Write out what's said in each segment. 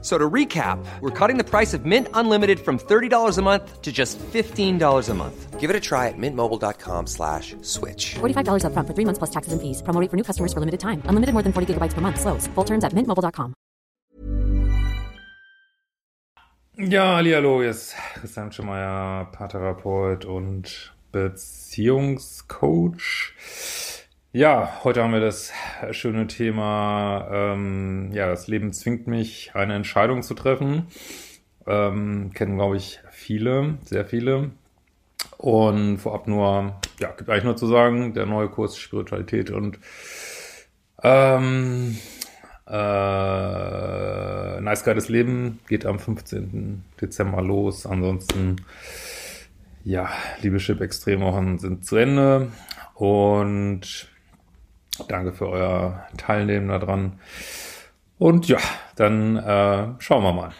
So to recap, we're cutting the price of Mint Unlimited from $30 a month to just $15 a month. Give it a try at mintmobile.com slash switch. $45 upfront for three months plus taxes and fees. Promo rate for new customers for limited time. Unlimited more than 40 gigabytes per month. Slows. Full terms at mintmobile.com. Ja, hallo, hier ist Christian Schemeier, Paartherapeut und Beziehungscoach. Ja, heute haben wir das schöne Thema, ähm, ja, das Leben zwingt mich, eine Entscheidung zu treffen. Ähm, kennen, glaube ich, viele, sehr viele. Und vorab nur, ja, gibt eigentlich nur zu sagen, der neue Kurs Spiritualität und ähm, äh, Nice Geiles Leben geht am 15. Dezember los. Ansonsten, ja, Liebeschip Extremwochen sind zu Ende. Und Danke für euer Teilnehmen daran. Und ja, dann äh, schauen wir mal.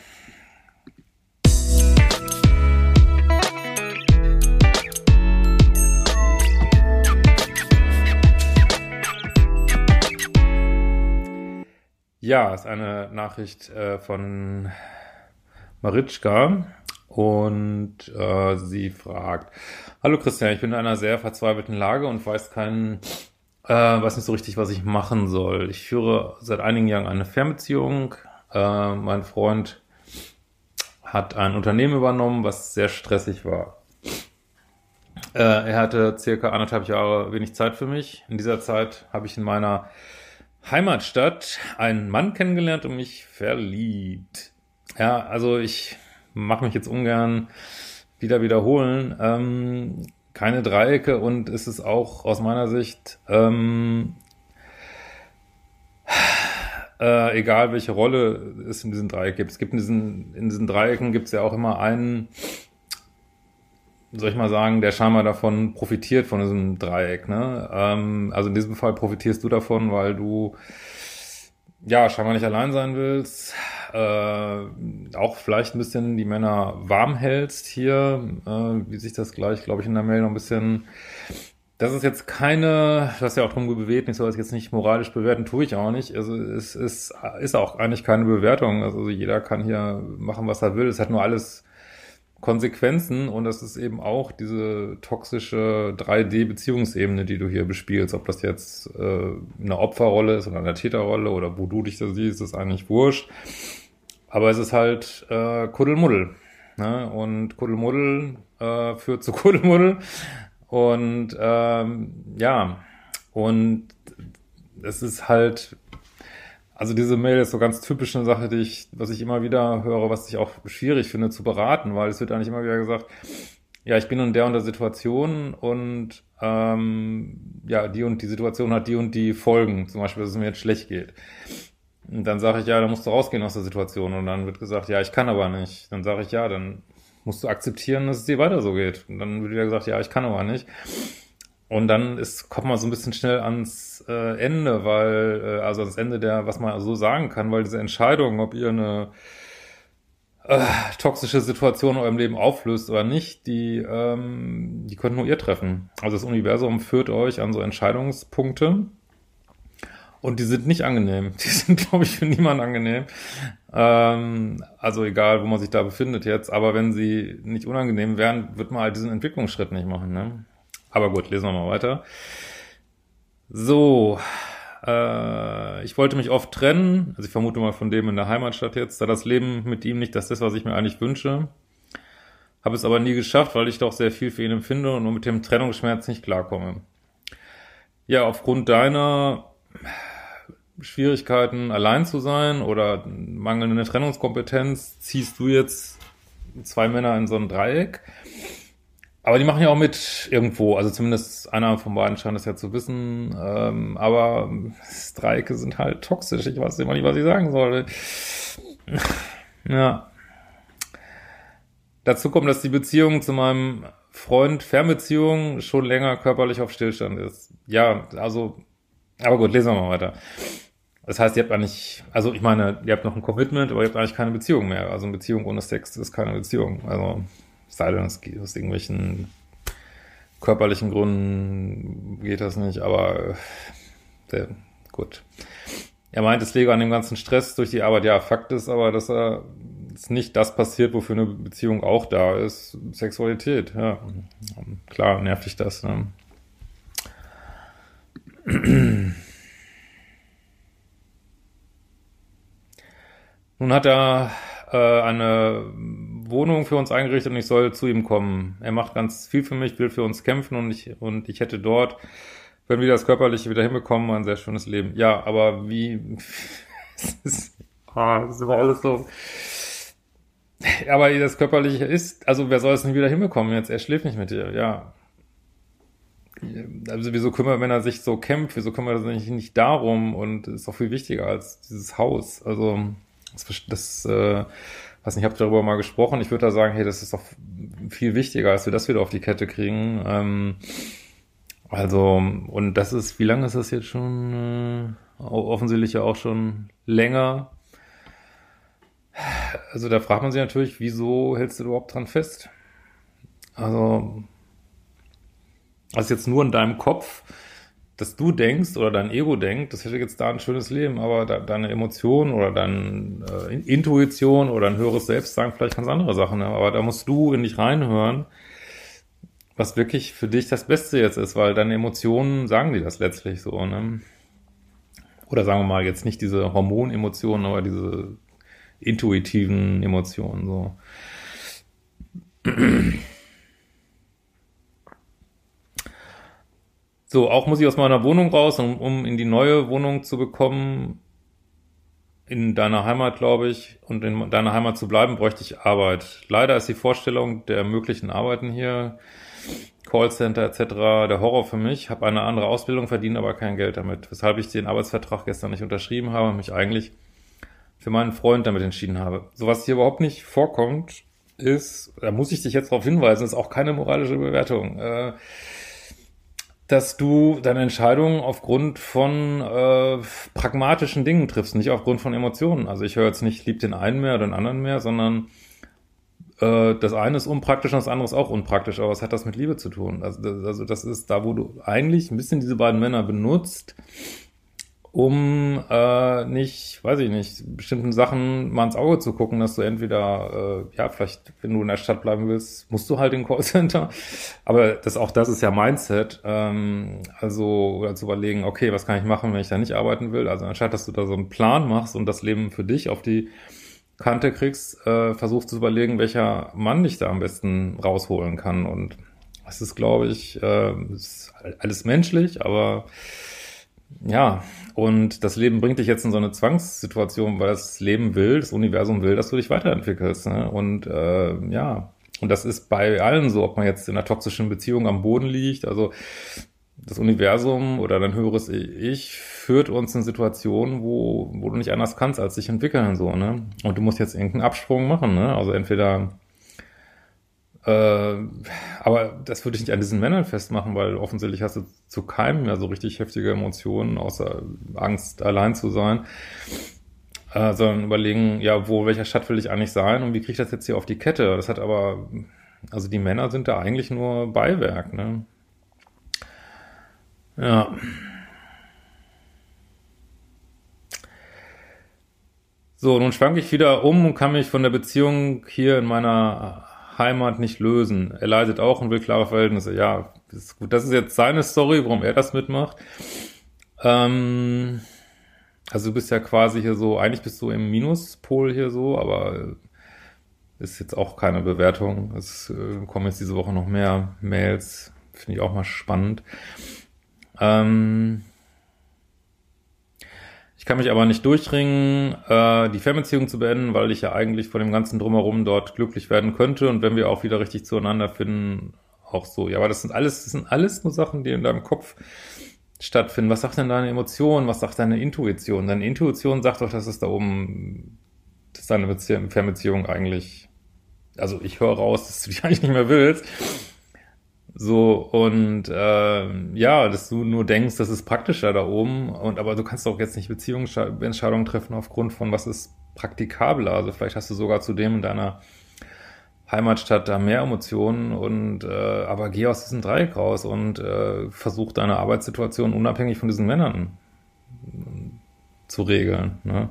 Ja, ist eine Nachricht äh, von Maritschka und äh, sie fragt, Hallo Christian, ich bin in einer sehr verzweifelten Lage und weiß keinen äh, weiß nicht so richtig, was ich machen soll. Ich führe seit einigen Jahren eine Fernbeziehung. Äh, mein Freund hat ein Unternehmen übernommen, was sehr stressig war. Äh, er hatte circa anderthalb Jahre wenig Zeit für mich. In dieser Zeit habe ich in meiner Heimatstadt einen Mann kennengelernt und mich verliebt. Ja, also ich mache mich jetzt ungern wieder wiederholen. Ähm, keine Dreiecke und ist es auch aus meiner Sicht ähm, äh, egal welche Rolle es in diesem Dreieck gibt. Es gibt in diesen, in diesen Dreiecken gibt es ja auch immer einen, soll ich mal sagen, der scheinbar davon profitiert von diesem Dreieck. Ne? Ähm, also in diesem Fall profitierst du davon, weil du ja scheinbar nicht allein sein willst äh, auch vielleicht ein bisschen die Männer warm hältst hier, äh, wie sich das gleich, glaube ich, in der Mail noch ein bisschen das ist jetzt keine, du hast ja auch drum gebeten, ich soll das jetzt nicht moralisch bewerten, tue ich auch nicht. Also es ist, ist auch eigentlich keine Bewertung. Also jeder kann hier machen, was er will. Es hat nur alles Konsequenzen und das ist eben auch diese toxische 3D-Beziehungsebene, die du hier bespielst. Ob das jetzt äh, eine Opferrolle ist oder eine Täterrolle oder wo du dich da siehst, ist eigentlich wurscht. Aber es ist halt äh, Kuddelmuddel. Ne? Und Kuddelmuddel äh, führt zu Kuddelmuddel. Und ähm, ja, und es ist halt also diese Mail ist so ganz typisch eine Sache, die ich, was ich immer wieder höre, was ich auch schwierig finde zu beraten, weil es wird eigentlich immer wieder gesagt, ja, ich bin in der und der Situation und ähm, ja, die und die Situation hat die und die Folgen, zum Beispiel, dass es mir jetzt schlecht geht. Und dann sage ich, ja, dann musst du rausgehen aus der Situation. Und dann wird gesagt, ja, ich kann aber nicht. Dann sage ich, ja, dann musst du akzeptieren, dass es dir weiter so geht. Und dann wird wieder gesagt, ja, ich kann aber nicht. Und dann ist, kommt man so ein bisschen schnell ans äh, Ende, weil, äh, also ans Ende der, was man so sagen kann, weil diese Entscheidung, ob ihr eine äh, toxische Situation in eurem Leben auflöst oder nicht, die, ähm, die könnt nur ihr treffen. Also das Universum führt euch an so Entscheidungspunkte. Und die sind nicht angenehm. Die sind, glaube ich, für niemanden angenehm. Ähm, also egal, wo man sich da befindet jetzt. Aber wenn sie nicht unangenehm wären, wird man halt diesen Entwicklungsschritt nicht machen. Ne? Aber gut, lesen wir mal weiter. So, äh, ich wollte mich oft trennen, also ich vermute mal von dem in der Heimatstadt jetzt, da das Leben mit ihm nicht das ist, was ich mir eigentlich wünsche. Habe es aber nie geschafft, weil ich doch sehr viel für ihn empfinde und nur mit dem Trennungsschmerz nicht klarkomme. Ja, aufgrund deiner Schwierigkeiten, allein zu sein oder mangelnde Trennungskompetenz, ziehst du jetzt zwei Männer in so ein Dreieck. Aber die machen ja auch mit irgendwo, also zumindest einer von beiden scheint es ja zu wissen. Ähm, aber Streike sind halt toxisch. Ich weiß immer nicht, was ich sagen soll. ja. Dazu kommt, dass die Beziehung zu meinem Freund, Fernbeziehung, schon länger körperlich auf Stillstand ist. Ja, also, aber gut, lesen wir mal weiter. Das heißt, ihr habt eigentlich, also ich meine, ihr habt noch ein Commitment, aber ihr habt eigentlich keine Beziehung mehr. Also eine Beziehung ohne Sex ist keine Beziehung. Also sei denn, es geht aus irgendwelchen körperlichen Gründen geht das nicht, aber der, gut. Er meint, es läge an dem ganzen Stress durch die Arbeit. Ja, Fakt ist aber, dass er dass nicht das passiert, wofür eine Beziehung auch da ist. Sexualität, ja. Klar, nervt dich das. Ne? Nun hat er äh, eine Wohnung für uns eingerichtet und ich soll zu ihm kommen. Er macht ganz viel für mich, will für uns kämpfen und ich, und ich hätte dort, wenn wir das Körperliche wieder hinbekommen, ein sehr schönes Leben. Ja, aber wie, das ist, ah, das ist immer alles so. Aber das Körperliche ist, also wer soll es denn wieder hinbekommen jetzt? Er schläft nicht mit dir, ja. Also wieso kümmert, wenn er sich so kämpft, wieso kümmert er sich nicht darum und ist auch viel wichtiger als dieses Haus. Also das, das äh, weiß nicht, ich habe darüber mal gesprochen. Ich würde da sagen, hey, das ist doch viel wichtiger, als wir das wieder auf die Kette kriegen. Ähm, also, und das ist, wie lange ist das jetzt schon? Äh, offensichtlich ja auch schon länger. Also da fragt man sich natürlich, wieso hältst du überhaupt dran fest? Also, also jetzt nur in deinem Kopf dass du denkst oder dein Ego denkt, das hätte jetzt da ein schönes Leben, aber de deine Emotionen oder deine äh, Intuition oder ein höheres Selbstsein vielleicht ganz andere Sachen. Aber da musst du in dich reinhören, was wirklich für dich das Beste jetzt ist, weil deine Emotionen sagen dir das letztlich so. Ne? Oder sagen wir mal jetzt nicht diese Hormonemotionen, aber diese intuitiven Emotionen so. So, auch muss ich aus meiner Wohnung raus, um, um in die neue Wohnung zu bekommen, in deiner Heimat, glaube ich, und in deiner Heimat zu bleiben, bräuchte ich Arbeit. Leider ist die Vorstellung der möglichen Arbeiten hier, Callcenter etc., der Horror für mich. Habe eine andere Ausbildung, verdiene aber kein Geld damit, weshalb ich den Arbeitsvertrag gestern nicht unterschrieben habe und mich eigentlich für meinen Freund damit entschieden habe. So was hier überhaupt nicht vorkommt, ist, da muss ich dich jetzt darauf hinweisen, ist auch keine moralische Bewertung. Äh, dass du deine Entscheidungen aufgrund von äh, pragmatischen Dingen triffst, nicht aufgrund von Emotionen. Also ich höre jetzt nicht, lieb den einen mehr oder den anderen mehr, sondern äh, das eine ist unpraktisch und das andere ist auch unpraktisch, aber was hat das mit Liebe zu tun? Also das, also das ist da, wo du eigentlich ein bisschen diese beiden Männer benutzt, um äh, nicht, weiß ich nicht, bestimmten Sachen mal ins Auge zu gucken, dass du entweder, äh, ja, vielleicht, wenn du in der Stadt bleiben willst, musst du halt in Callcenter. Aber das auch das ist ja Mindset. Ähm, also oder zu überlegen, okay, was kann ich machen, wenn ich da nicht arbeiten will? Also anstatt dass du da so einen Plan machst und das Leben für dich auf die Kante kriegst, äh, versuchst zu überlegen, welcher Mann dich da am besten rausholen kann. Und das ist, glaube ich, äh, ist alles menschlich, aber ja, und das Leben bringt dich jetzt in so eine Zwangssituation, weil das Leben will, das Universum will, dass du dich weiterentwickelst. Ne? Und äh, ja, und das ist bei allen so, ob man jetzt in einer toxischen Beziehung am Boden liegt. Also das Universum oder dein höheres Ich führt uns in Situationen, wo, wo du nicht anders kannst, als dich entwickeln. so ne Und du musst jetzt irgendeinen Absprung machen. ne Also entweder aber das würde ich nicht an diesen Männern festmachen, weil offensichtlich hast du zu keinem mehr so richtig heftige Emotionen, außer Angst, allein zu sein. Äh, sondern überlegen, ja, wo, welcher Stadt will ich eigentlich sein und wie kriege ich das jetzt hier auf die Kette? Das hat aber, also die Männer sind da eigentlich nur Beiwerk, ne? Ja. So, nun schwank ich wieder um und kann mich von der Beziehung hier in meiner Heimat nicht lösen. Er leidet auch und will klare Verhältnisse. Ja, das ist gut. Das ist jetzt seine Story, warum er das mitmacht. Ähm, also du bist ja quasi hier so, eigentlich bist du im Minuspol hier so, aber ist jetzt auch keine Bewertung. Es äh, kommen jetzt diese Woche noch mehr Mails. Finde ich auch mal spannend. Ähm, kann mich aber nicht durchringen, äh, die Fernbeziehung zu beenden, weil ich ja eigentlich von dem ganzen Drumherum dort glücklich werden könnte und wenn wir auch wieder richtig zueinander finden, auch so. Ja, aber das sind alles, das sind alles nur Sachen, die in deinem Kopf stattfinden. Was sagt denn deine Emotion? Was sagt deine Intuition? Deine Intuition sagt doch, dass es da oben, dass deine Beziehung, Fernbeziehung eigentlich, also ich höre raus, dass du dich eigentlich nicht mehr willst. So, und äh, ja, dass du nur denkst, das ist praktischer da oben. Und aber du kannst doch jetzt nicht Beziehungsentscheidungen treffen aufgrund von was ist praktikabler. Also vielleicht hast du sogar zudem in deiner Heimatstadt da mehr Emotionen und äh, aber geh aus diesem Dreieck raus und äh, versuch deine Arbeitssituation unabhängig von diesen Männern zu regeln. Ne?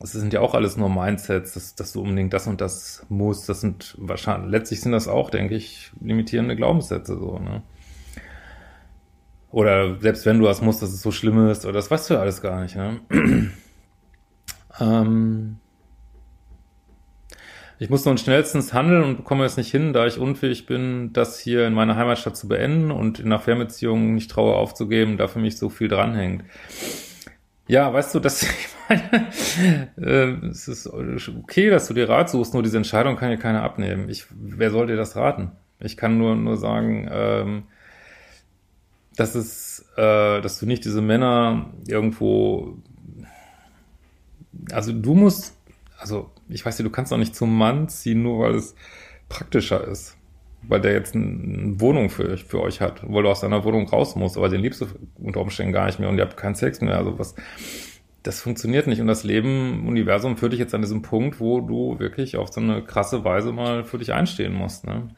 Das sind ja auch alles nur Mindsets, dass, dass du unbedingt das und das musst. Das sind wahrscheinlich, letztlich sind das auch, denke ich, limitierende Glaubenssätze so, ne? Oder selbst wenn du das musst, dass es so schlimm ist, oder das weißt du ja alles gar nicht, ne? ähm ich muss nun schnellstens handeln und bekomme es nicht hin, da ich unfähig bin, das hier in meiner Heimatstadt zu beenden und in einer Fernbeziehung nicht traue aufzugeben, da für mich so viel dranhängt. Ja, weißt du, dass ich meine, äh, es ist okay, dass du dir Rat suchst, nur diese Entscheidung kann dir keiner abnehmen. Ich, wer soll dir das raten? Ich kann nur nur sagen, ähm, dass es, äh, dass du nicht diese Männer irgendwo, also du musst, also ich weiß nicht, du kannst auch nicht zum Mann ziehen, nur weil es praktischer ist weil der jetzt eine Wohnung für, für euch hat, weil du aus deiner Wohnung raus musst, aber den liebst du unter Umständen gar nicht mehr und ihr habt keinen Sex mehr. Also was, das funktioniert nicht. Und das Leben, Universum führt dich jetzt an diesem Punkt, wo du wirklich auf so eine krasse Weise mal für dich einstehen musst. Ne?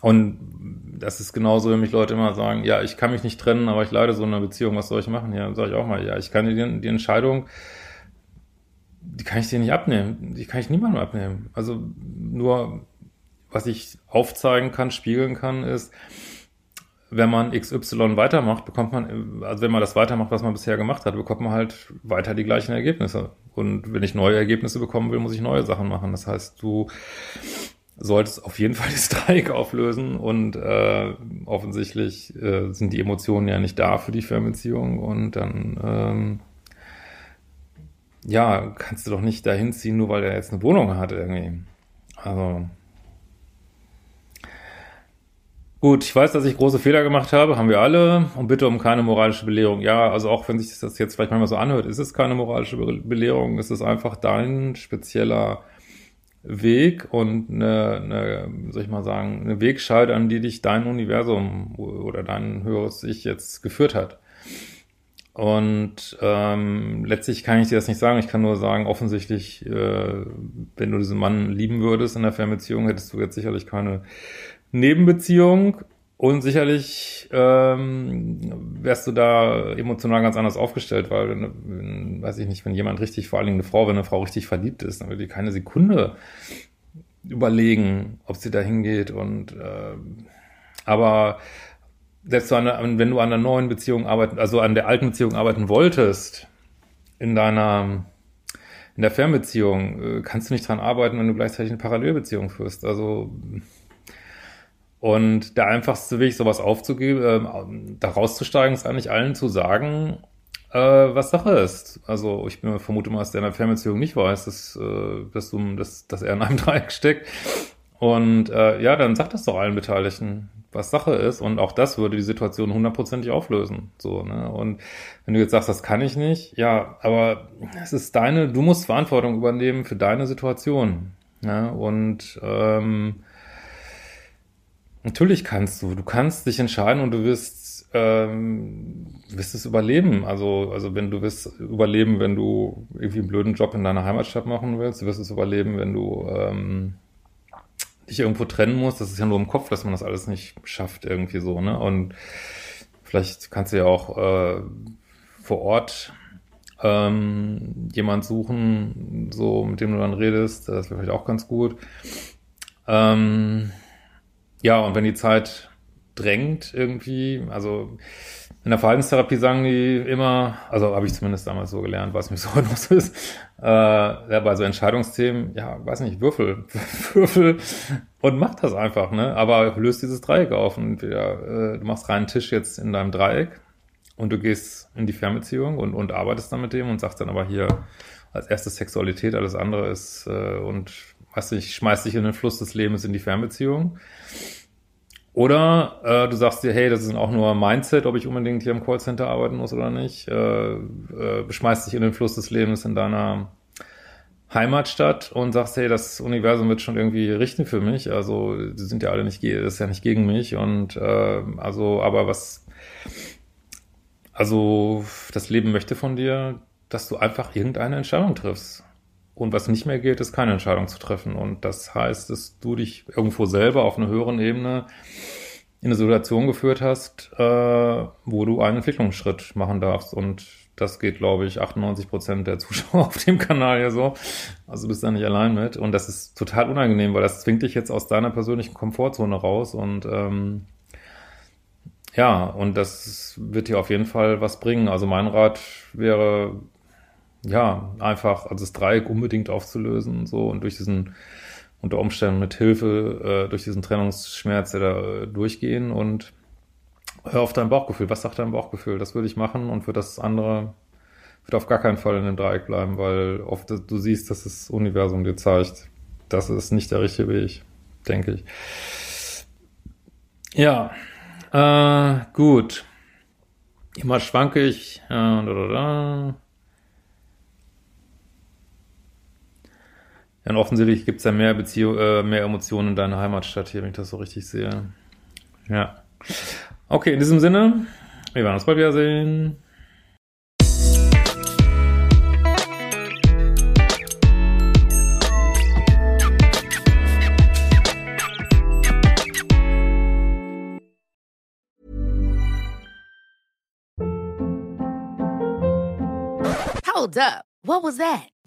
Und das ist genauso, wenn mich Leute immer sagen, ja, ich kann mich nicht trennen, aber ich leide so in einer Beziehung, was soll ich machen? Ja, sage ich auch mal, ja, ich kann die, die Entscheidung die kann ich dir nicht abnehmen. Die kann ich niemandem abnehmen. Also nur, was ich aufzeigen kann, spiegeln kann, ist, wenn man XY weitermacht, bekommt man, also wenn man das weitermacht, was man bisher gemacht hat, bekommt man halt weiter die gleichen Ergebnisse. Und wenn ich neue Ergebnisse bekommen will, muss ich neue Sachen machen. Das heißt, du solltest auf jeden Fall das Dreieck auflösen und äh, offensichtlich äh, sind die Emotionen ja nicht da für die Fernbeziehung und dann ähm, ja, kannst du doch nicht dahin ziehen, nur weil er jetzt eine Wohnung hat irgendwie. Also. Gut, ich weiß, dass ich große Fehler gemacht habe, haben wir alle. Und bitte um keine moralische Belehrung. Ja, also auch wenn sich das jetzt vielleicht manchmal so anhört, ist es keine moralische Belehrung, es ist einfach dein spezieller Weg und eine, eine, soll ich mal sagen, eine Wegscheide, an die dich dein Universum oder dein höheres Ich jetzt geführt hat. Und ähm, letztlich kann ich dir das nicht sagen. Ich kann nur sagen, offensichtlich, äh, wenn du diesen Mann lieben würdest in der Fernbeziehung, hättest du jetzt sicherlich keine Nebenbeziehung. Und sicherlich ähm, wärst du da emotional ganz anders aufgestellt, weil, wenn, weiß ich nicht, wenn jemand richtig, vor allen Dingen eine Frau, wenn eine Frau richtig verliebt ist, dann würde die keine Sekunde überlegen, ob sie da hingeht. Und äh, aber selbst wenn du an einer neuen Beziehung arbeiten, also an der alten Beziehung arbeiten wolltest, in deiner, in der Fernbeziehung, äh, kannst du nicht dran arbeiten, wenn du gleichzeitig eine Parallelbeziehung führst. Also, und der einfachste Weg, sowas aufzugeben, äh, da rauszusteigen, ist eigentlich allen zu sagen, äh, was Sache ist. Also ich vermute mal, dass der in der Fernbeziehung nicht weiß, dass, äh, dass, du, dass, dass er in einem Dreieck steckt. Und äh, ja, dann sag das doch allen Beteiligten was Sache ist. Und auch das würde die Situation hundertprozentig auflösen. So, ne? Und wenn du jetzt sagst, das kann ich nicht, ja, aber es ist deine, du musst Verantwortung übernehmen für deine Situation. Ja? Und ähm, natürlich kannst du. Du kannst dich entscheiden und du wirst, ähm, wirst es überleben. Also, also wenn du wirst überleben, wenn du irgendwie einen blöden Job in deiner Heimatstadt machen willst, du wirst es überleben, wenn du ähm, dich irgendwo trennen muss, das ist ja nur im Kopf, dass man das alles nicht schafft irgendwie so, ne? Und vielleicht kannst du ja auch äh, vor Ort ähm, jemand suchen, so mit dem du dann redest, das wäre vielleicht auch ganz gut. Ähm, ja, und wenn die Zeit drängt irgendwie, also in der Verhaltenstherapie sagen die immer, also habe ich zumindest damals so gelernt, was mich so los ist, äh, ja, bei so Entscheidungsthemen, ja, weiß nicht, Würfel, Würfel und mach das einfach, ne? Aber löst dieses Dreieck auf und ja, äh, du machst reinen Tisch jetzt in deinem Dreieck und du gehst in die Fernbeziehung und, und arbeitest dann mit dem und sagst dann aber hier als erstes Sexualität, alles andere ist äh, und weiß nicht, schmeiß dich in den Fluss des Lebens in die Fernbeziehung. Oder äh, du sagst dir, hey, das ist auch nur Mindset, ob ich unbedingt hier im Callcenter arbeiten muss oder nicht. Äh, äh, beschmeißt dich in den Fluss des Lebens in deiner Heimatstadt und sagst, hey, das Universum wird schon irgendwie richten für mich. Also, die sind ja alle nicht, das ist ja nicht gegen mich und äh, also, aber was, also das Leben möchte von dir, dass du einfach irgendeine Entscheidung triffst. Und was nicht mehr geht, ist keine Entscheidung zu treffen. Und das heißt, dass du dich irgendwo selber auf einer höheren Ebene in eine Situation geführt hast, äh, wo du einen Entwicklungsschritt machen darfst. Und das geht, glaube ich, 98 Prozent der Zuschauer auf dem Kanal ja so. Also du bist da nicht allein mit. Und das ist total unangenehm, weil das zwingt dich jetzt aus deiner persönlichen Komfortzone raus. Und ähm, ja, und das wird dir auf jeden Fall was bringen. Also mein Rat wäre, ja, einfach, also das Dreieck unbedingt aufzulösen und so und durch diesen, unter Umständen mit Hilfe, äh, durch diesen Trennungsschmerz der da äh, durchgehen und hör auf dein Bauchgefühl. Was sagt dein Bauchgefühl? Das würde ich machen und für das andere wird auf gar keinen Fall in dem Dreieck bleiben, weil oft du siehst, dass das Universum dir zeigt, das ist nicht der richtige Weg, denke ich. Ja, äh, gut. Immer schwanke ich. Äh, da, da, da. Und offensichtlich gibt es ja mehr Beziehung, äh, mehr Emotionen in deiner Heimatstadt hier, wenn ich das so richtig sehe. Ja. Okay, in diesem Sinne, wir werden uns bald wiedersehen. Hold up. What was that?